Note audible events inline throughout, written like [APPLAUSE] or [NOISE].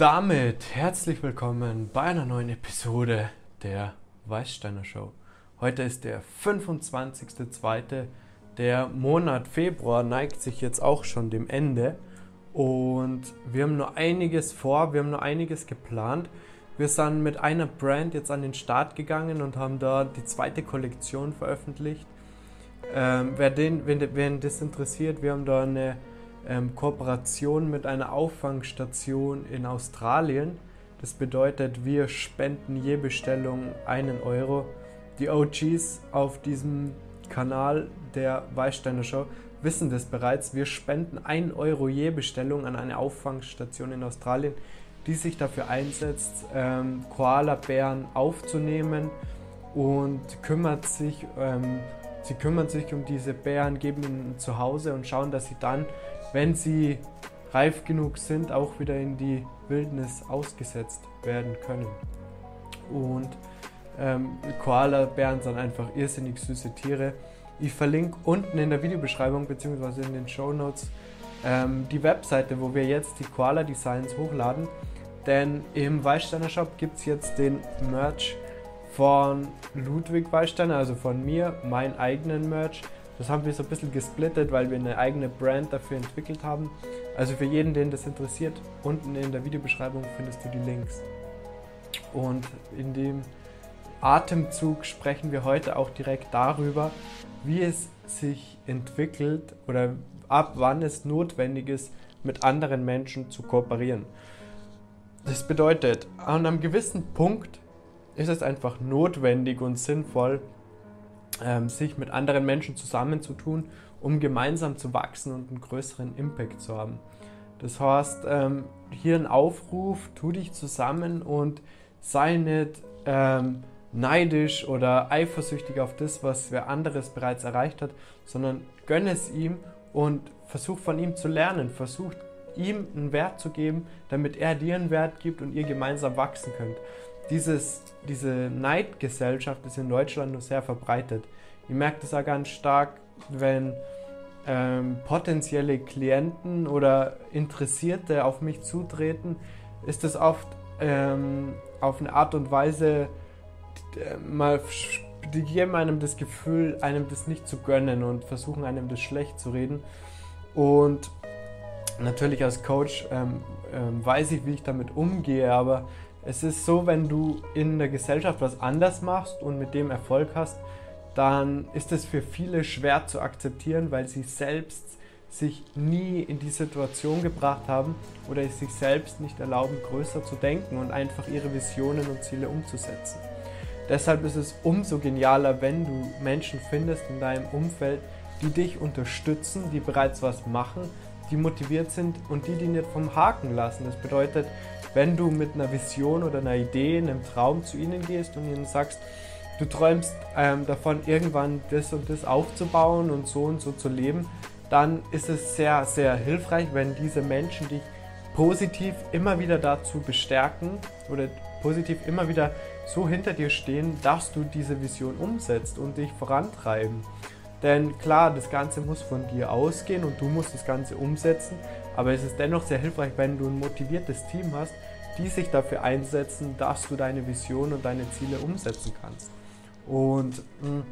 damit herzlich willkommen bei einer neuen Episode der Weißsteiner Show. Heute ist der 25.02. Der Monat Februar neigt sich jetzt auch schon dem Ende und wir haben nur einiges vor, wir haben nur einiges geplant. Wir sind mit einer Brand jetzt an den Start gegangen und haben da die zweite Kollektion veröffentlicht. Ähm, wer den, wenn, wen das interessiert, wir haben da eine ähm, Kooperation mit einer Auffangstation in Australien. Das bedeutet, wir spenden je Bestellung einen Euro. Die OGs auf diesem Kanal der Weißsteiner Show wissen das bereits. Wir spenden einen Euro je Bestellung an eine Auffangstation in Australien, die sich dafür einsetzt, ähm, Koala-Bären aufzunehmen und kümmert sich, ähm, sie kümmern sich um diese Bären, geben ihnen zu Hause und schauen, dass sie dann wenn sie reif genug sind, auch wieder in die Wildnis ausgesetzt werden können. Und ähm, Koala-Bären sind einfach irrsinnig süße Tiere. Ich verlinke unten in der Videobeschreibung bzw. in den Show Notes ähm, die Webseite, wo wir jetzt die Koala-Designs hochladen. Denn im Weißsteiner Shop gibt es jetzt den Merch von Ludwig Weißsteiner, also von mir, meinen eigenen Merch das haben wir so ein bisschen gesplittet, weil wir eine eigene Brand dafür entwickelt haben. Also für jeden, den das interessiert, unten in der Videobeschreibung findest du die Links. Und in dem Atemzug sprechen wir heute auch direkt darüber, wie es sich entwickelt oder ab wann es notwendig ist, mit anderen Menschen zu kooperieren. Das bedeutet, an einem gewissen Punkt ist es einfach notwendig und sinnvoll, sich mit anderen Menschen zusammenzutun, um gemeinsam zu wachsen und einen größeren Impact zu haben. Das heißt, ähm, hier ein Aufruf, tu dich zusammen und sei nicht ähm, neidisch oder eifersüchtig auf das, was wer anderes bereits erreicht hat, sondern gönne es ihm und versuch von ihm zu lernen, versuch ihm einen Wert zu geben, damit er dir einen Wert gibt und ihr gemeinsam wachsen könnt dieses, diese Neidgesellschaft ist in Deutschland nur sehr verbreitet. Ich merke das auch ganz stark, wenn ähm, potenzielle Klienten oder Interessierte auf mich zutreten, ist das oft ähm, auf eine Art und Weise äh, mal die geben einem das Gefühl, einem das nicht zu gönnen und versuchen einem das schlecht zu reden. Und natürlich als Coach ähm, ähm, weiß ich, wie ich damit umgehe, aber es ist so, wenn du in der Gesellschaft was anders machst und mit dem Erfolg hast, dann ist es für viele schwer zu akzeptieren, weil sie selbst sich nie in die Situation gebracht haben oder es sich selbst nicht erlauben, größer zu denken und einfach ihre Visionen und Ziele umzusetzen. Deshalb ist es umso genialer, wenn du Menschen findest in deinem Umfeld, die dich unterstützen, die bereits was machen, die motiviert sind und die, die nicht vom Haken lassen. Das bedeutet, wenn du mit einer Vision oder einer Idee, einem Traum zu ihnen gehst und ihnen sagst, du träumst ähm, davon, irgendwann das und das aufzubauen und so und so zu leben, dann ist es sehr, sehr hilfreich, wenn diese Menschen dich positiv immer wieder dazu bestärken oder positiv immer wieder so hinter dir stehen, dass du diese Vision umsetzt und dich vorantreiben. Denn klar, das Ganze muss von dir ausgehen und du musst das Ganze umsetzen, aber es ist dennoch sehr hilfreich, wenn du ein motiviertes Team hast, die sich dafür einsetzen, dass du deine Vision und deine Ziele umsetzen kannst. Und mh,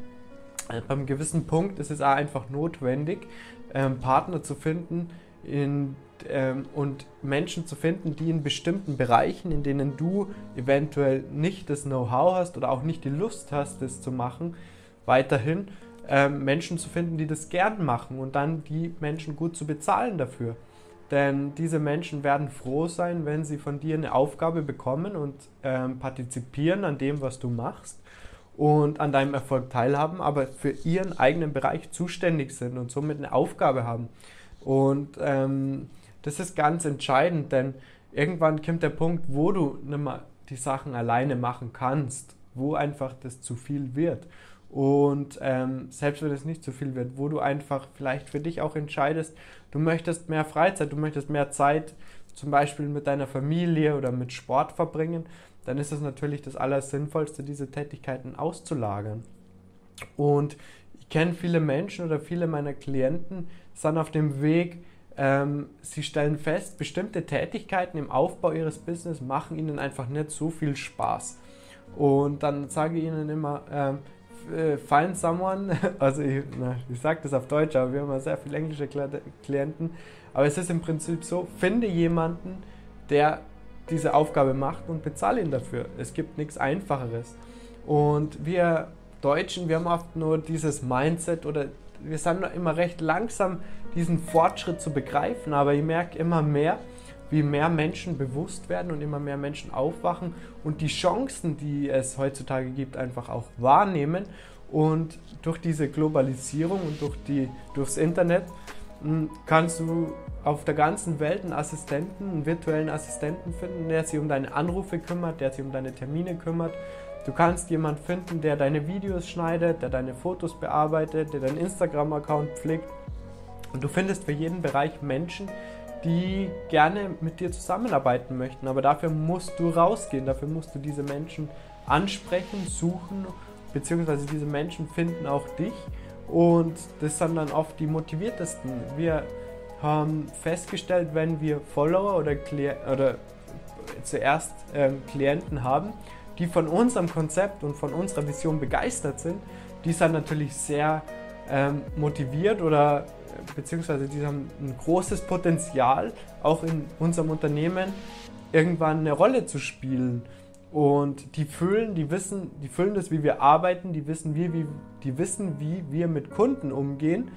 hm, beim gewissen Punkt ist es auch einfach notwendig, ähm, Partner zu finden in, ähm, und Menschen zu finden, die in bestimmten Bereichen, in denen du eventuell nicht das Know-how hast oder auch nicht die Lust hast, das zu machen, weiterhin ähm, Menschen zu finden, die das gern machen und dann die Menschen gut zu bezahlen dafür. Denn diese Menschen werden froh sein, wenn sie von dir eine Aufgabe bekommen und ähm, partizipieren an dem, was du machst und an deinem Erfolg teilhaben, aber für ihren eigenen Bereich zuständig sind und somit eine Aufgabe haben. Und ähm, das ist ganz entscheidend, denn irgendwann kommt der Punkt, wo du nicht mehr die Sachen alleine machen kannst, wo einfach das zu viel wird. Und ähm, selbst wenn es nicht zu viel wird, wo du einfach vielleicht für dich auch entscheidest, du möchtest mehr Freizeit, du möchtest mehr Zeit zum Beispiel mit deiner Familie oder mit Sport verbringen, dann ist es natürlich das Allersinnvollste, diese Tätigkeiten auszulagern. Und ich kenne viele Menschen oder viele meiner Klienten sind auf dem Weg, ähm, sie stellen fest, bestimmte Tätigkeiten im Aufbau ihres Business machen ihnen einfach nicht so viel Spaß. Und dann sage ich ihnen immer, ähm, äh, find someone, [LAUGHS] also ich, ich sage das auf Deutsch, aber wir haben ja sehr viele englische Klienten, aber es ist im Prinzip so, finde jemanden, der diese Aufgabe macht und bezahle ihn dafür. Es gibt nichts Einfacheres. Und wir Deutschen, wir haben oft nur dieses Mindset oder wir sind immer recht langsam, diesen Fortschritt zu begreifen, aber ich merke immer mehr, wie mehr Menschen bewusst werden und immer mehr Menschen aufwachen und die Chancen, die es heutzutage gibt, einfach auch wahrnehmen. Und durch diese Globalisierung und durch die, durchs Internet hm, kannst du auf der ganzen Welt einen Assistenten, einen virtuellen Assistenten finden, der sich um deine Anrufe kümmert, der sich um deine Termine kümmert. Du kannst jemanden finden, der deine Videos schneidet, der deine Fotos bearbeitet, der deinen Instagram-Account pflegt. Und du findest für jeden Bereich Menschen, die gerne mit dir zusammenarbeiten möchten. Aber dafür musst du rausgehen, dafür musst du diese Menschen ansprechen, suchen, beziehungsweise diese Menschen finden auch dich. Und das sind dann oft die motiviertesten. Wir haben festgestellt, wenn wir Follower oder, Kli oder zuerst ähm, Klienten haben, die von unserem Konzept und von unserer Vision begeistert sind, die sind natürlich sehr ähm, motiviert oder beziehungsweise die haben ein großes Potenzial, auch in unserem Unternehmen irgendwann eine Rolle zu spielen. Und die fühlen, die wissen, die fühlen das, wie wir arbeiten, die wissen, wie, wie, die wissen, wie wir mit Kunden umgehen.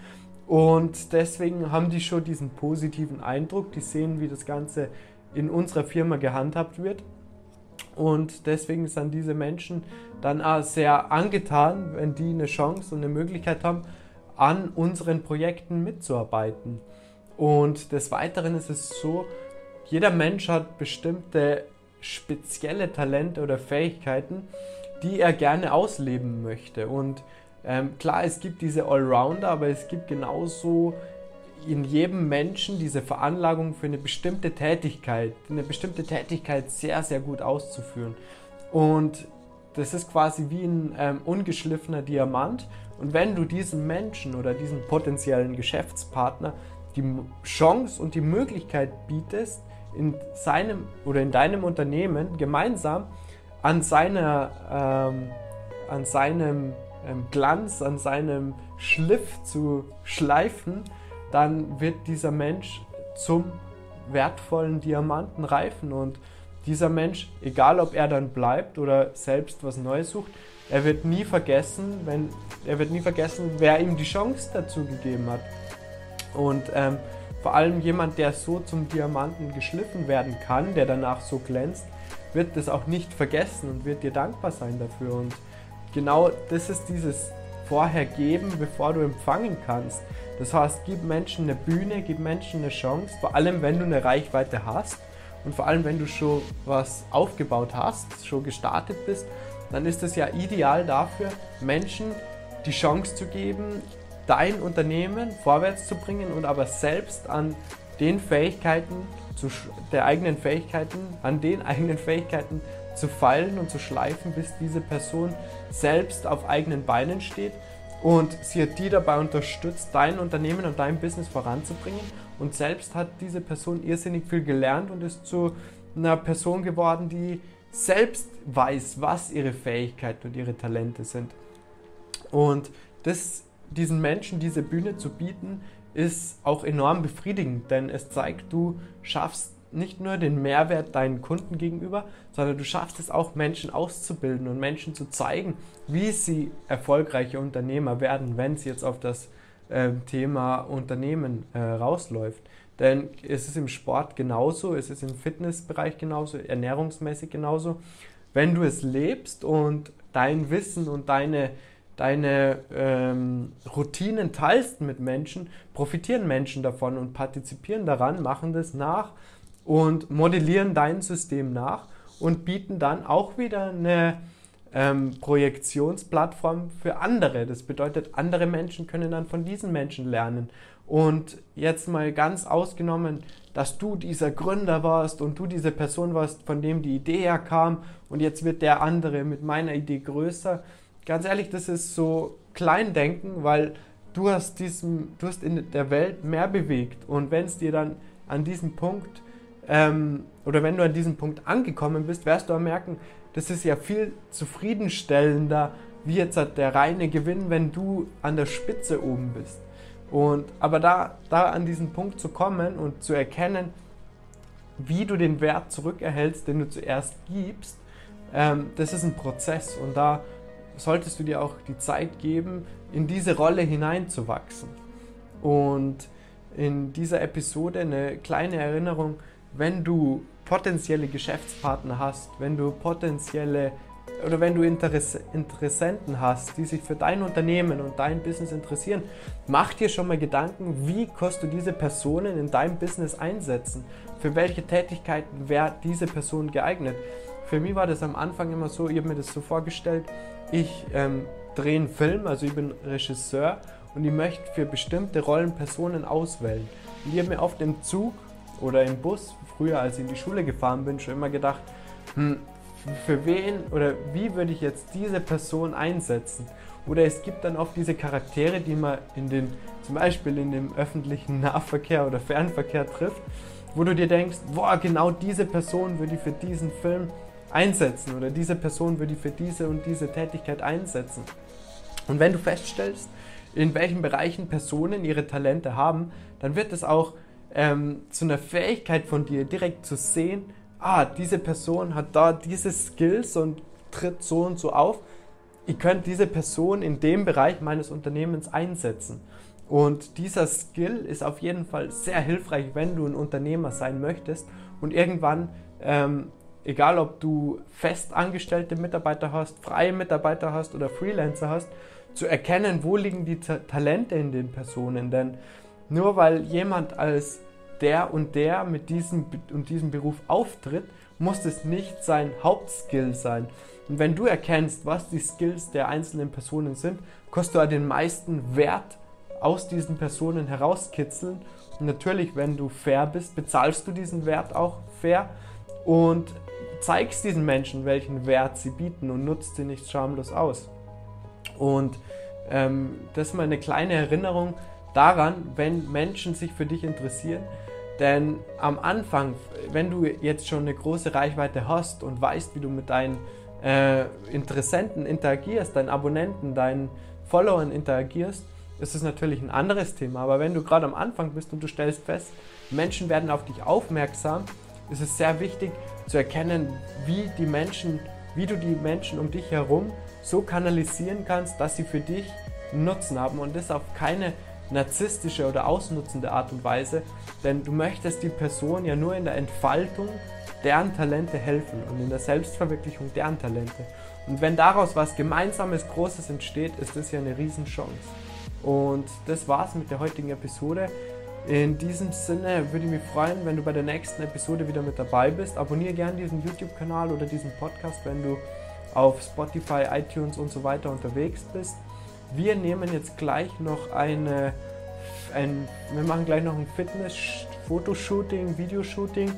Und deswegen haben die schon diesen positiven Eindruck, die sehen, wie das Ganze in unserer Firma gehandhabt wird. Und deswegen sind diese Menschen dann auch sehr angetan, wenn die eine Chance und eine Möglichkeit haben, an unseren Projekten mitzuarbeiten. Und des Weiteren ist es so, jeder Mensch hat bestimmte spezielle Talente oder Fähigkeiten, die er gerne ausleben möchte. Und ähm, klar, es gibt diese Allrounder, aber es gibt genauso in jedem Menschen diese Veranlagung für eine bestimmte Tätigkeit, eine bestimmte Tätigkeit sehr, sehr gut auszuführen. Und das ist quasi wie ein ähm, ungeschliffener Diamant. Und wenn du diesem Menschen oder diesem potenziellen Geschäftspartner die Chance und die Möglichkeit bietest, in seinem oder in deinem Unternehmen gemeinsam an, seiner, ähm, an seinem ähm, Glanz, an seinem Schliff zu schleifen, dann wird dieser Mensch zum wertvollen Diamanten reifen und dieser Mensch, egal ob er dann bleibt oder selbst was Neues sucht, er wird nie vergessen, wenn er wird nie vergessen, wer ihm die Chance dazu gegeben hat. Und ähm, vor allem jemand, der so zum Diamanten geschliffen werden kann, der danach so glänzt, wird das auch nicht vergessen und wird dir dankbar sein dafür. Und genau das ist dieses vorher geben, bevor du empfangen kannst. Das heißt, gib Menschen eine Bühne, gib Menschen eine Chance, vor allem wenn du eine Reichweite hast und vor allem wenn du schon was aufgebaut hast, schon gestartet bist, dann ist es ja ideal dafür, Menschen die Chance zu geben, dein Unternehmen vorwärts zu bringen und aber selbst an den Fähigkeiten, zu, der eigenen Fähigkeiten, an den [LAUGHS] eigenen Fähigkeiten zu feilen und zu schleifen, bis diese Person selbst auf eigenen Beinen steht und sie hat die dabei unterstützt, dein Unternehmen und dein Business voranzubringen. Und selbst hat diese Person irrsinnig viel gelernt und ist zu einer Person geworden, die selbst weiß, was ihre Fähigkeiten und ihre Talente sind. Und das, diesen Menschen diese Bühne zu bieten, ist auch enorm befriedigend, denn es zeigt, du schaffst nicht nur den Mehrwert deinen Kunden gegenüber, sondern du schaffst es auch, Menschen auszubilden und Menschen zu zeigen, wie sie erfolgreiche Unternehmer werden, wenn es jetzt auf das äh, Thema Unternehmen äh, rausläuft. Denn es ist im Sport genauso, es ist im Fitnessbereich genauso, ernährungsmäßig genauso. Wenn du es lebst und dein Wissen und deine, deine ähm, Routinen teilst mit Menschen, profitieren Menschen davon und partizipieren daran, machen das nach und modellieren dein System nach und bieten dann auch wieder eine ähm, Projektionsplattform für andere. Das bedeutet, andere Menschen können dann von diesen Menschen lernen. Und jetzt mal ganz ausgenommen, dass du dieser Gründer warst und du diese Person warst, von dem die Idee herkam und jetzt wird der andere mit meiner Idee größer. Ganz ehrlich, das ist so Kleindenken, weil du hast, diesem, du hast in der Welt mehr bewegt und wenn es dir dann an diesem Punkt ähm, oder wenn du an diesem Punkt angekommen bist, wirst du auch merken, das ist ja viel zufriedenstellender, wie jetzt der reine Gewinn, wenn du an der Spitze oben bist. Und, aber da, da an diesen Punkt zu kommen und zu erkennen, wie du den Wert zurückerhältst, den du zuerst gibst, ähm, das ist ein Prozess und da solltest du dir auch die Zeit geben, in diese Rolle hineinzuwachsen. Und in dieser Episode eine kleine Erinnerung, wenn du potenzielle Geschäftspartner hast, wenn du potenzielle oder wenn du Interess Interessenten hast, die sich für dein Unternehmen und dein Business interessieren, mach dir schon mal Gedanken, wie kannst du diese Personen in deinem Business einsetzen? Für welche Tätigkeiten wäre diese Person geeignet? Für mich war das am Anfang immer so, ich habe mir das so vorgestellt, ich ähm, drehe einen Film, also ich bin Regisseur und ich möchte für bestimmte Rollen Personen auswählen. Und ich habe mir auf dem Zug oder im Bus, früher als ich in die Schule gefahren bin, schon immer gedacht, hm, für wen oder wie würde ich jetzt diese Person einsetzen? Oder es gibt dann oft diese Charaktere, die man in den, zum Beispiel in dem öffentlichen Nahverkehr oder Fernverkehr trifft, wo du dir denkst, boah, genau diese Person würde ich für diesen Film einsetzen oder diese Person würde ich für diese und diese Tätigkeit einsetzen. Und wenn du feststellst, in welchen Bereichen Personen ihre Talente haben, dann wird es auch ähm, zu einer Fähigkeit von dir direkt zu sehen, ah, diese Person hat da diese Skills und tritt so und so auf. Ich könnte diese Person in dem Bereich meines Unternehmens einsetzen. Und dieser Skill ist auf jeden Fall sehr hilfreich, wenn du ein Unternehmer sein möchtest und irgendwann, ähm, egal ob du festangestellte Mitarbeiter hast, freie Mitarbeiter hast oder Freelancer hast, zu erkennen, wo liegen die Ta Talente in den Personen. Denn nur weil jemand als der und der mit diesem und diesem Beruf auftritt, muss es nicht sein Hauptskill sein. Und wenn du erkennst, was die Skills der einzelnen Personen sind, kannst du den meisten Wert aus diesen Personen herauskitzeln. Und natürlich, wenn du fair bist, bezahlst du diesen Wert auch fair und zeigst diesen Menschen, welchen Wert sie bieten und nutzt sie nicht schamlos aus. Und ähm, das ist mal eine kleine Erinnerung daran, wenn Menschen sich für dich interessieren, denn am Anfang, wenn du jetzt schon eine große Reichweite hast und weißt, wie du mit deinen äh, Interessenten interagierst, deinen Abonnenten, deinen Followern interagierst, ist es natürlich ein anderes Thema. Aber wenn du gerade am Anfang bist und du stellst fest, Menschen werden auf dich aufmerksam, ist es sehr wichtig zu erkennen, wie die Menschen, wie du die Menschen um dich herum so kanalisieren kannst, dass sie für dich Nutzen haben und das auf keine narzisstische oder ausnutzende Art und Weise, denn du möchtest die Person ja nur in der Entfaltung deren Talente helfen und in der Selbstverwirklichung deren Talente. Und wenn daraus was Gemeinsames, Großes entsteht, ist das ja eine Riesenchance. Und das war's mit der heutigen Episode. In diesem Sinne würde ich mich freuen, wenn du bei der nächsten Episode wieder mit dabei bist. Abonniere gerne diesen YouTube-Kanal oder diesen Podcast, wenn du auf Spotify, iTunes und so weiter unterwegs bist. Wir nehmen jetzt gleich noch eine, ein, wir machen gleich noch ein Fitness-Fotoshooting, Videoshooting.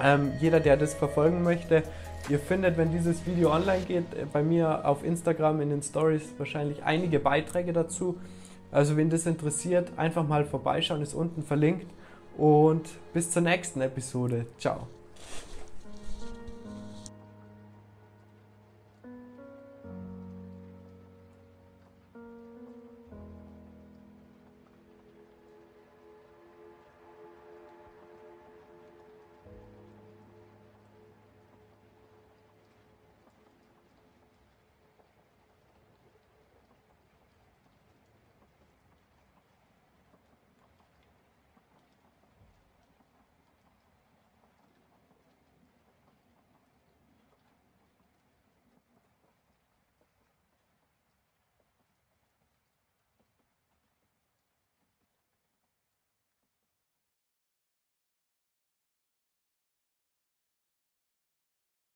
Ähm, jeder, der das verfolgen möchte, ihr findet, wenn dieses Video online geht, äh, bei mir auf Instagram in den Stories wahrscheinlich einige Beiträge dazu. Also, wenn das interessiert, einfach mal vorbeischauen, ist unten verlinkt. Und bis zur nächsten Episode. Ciao.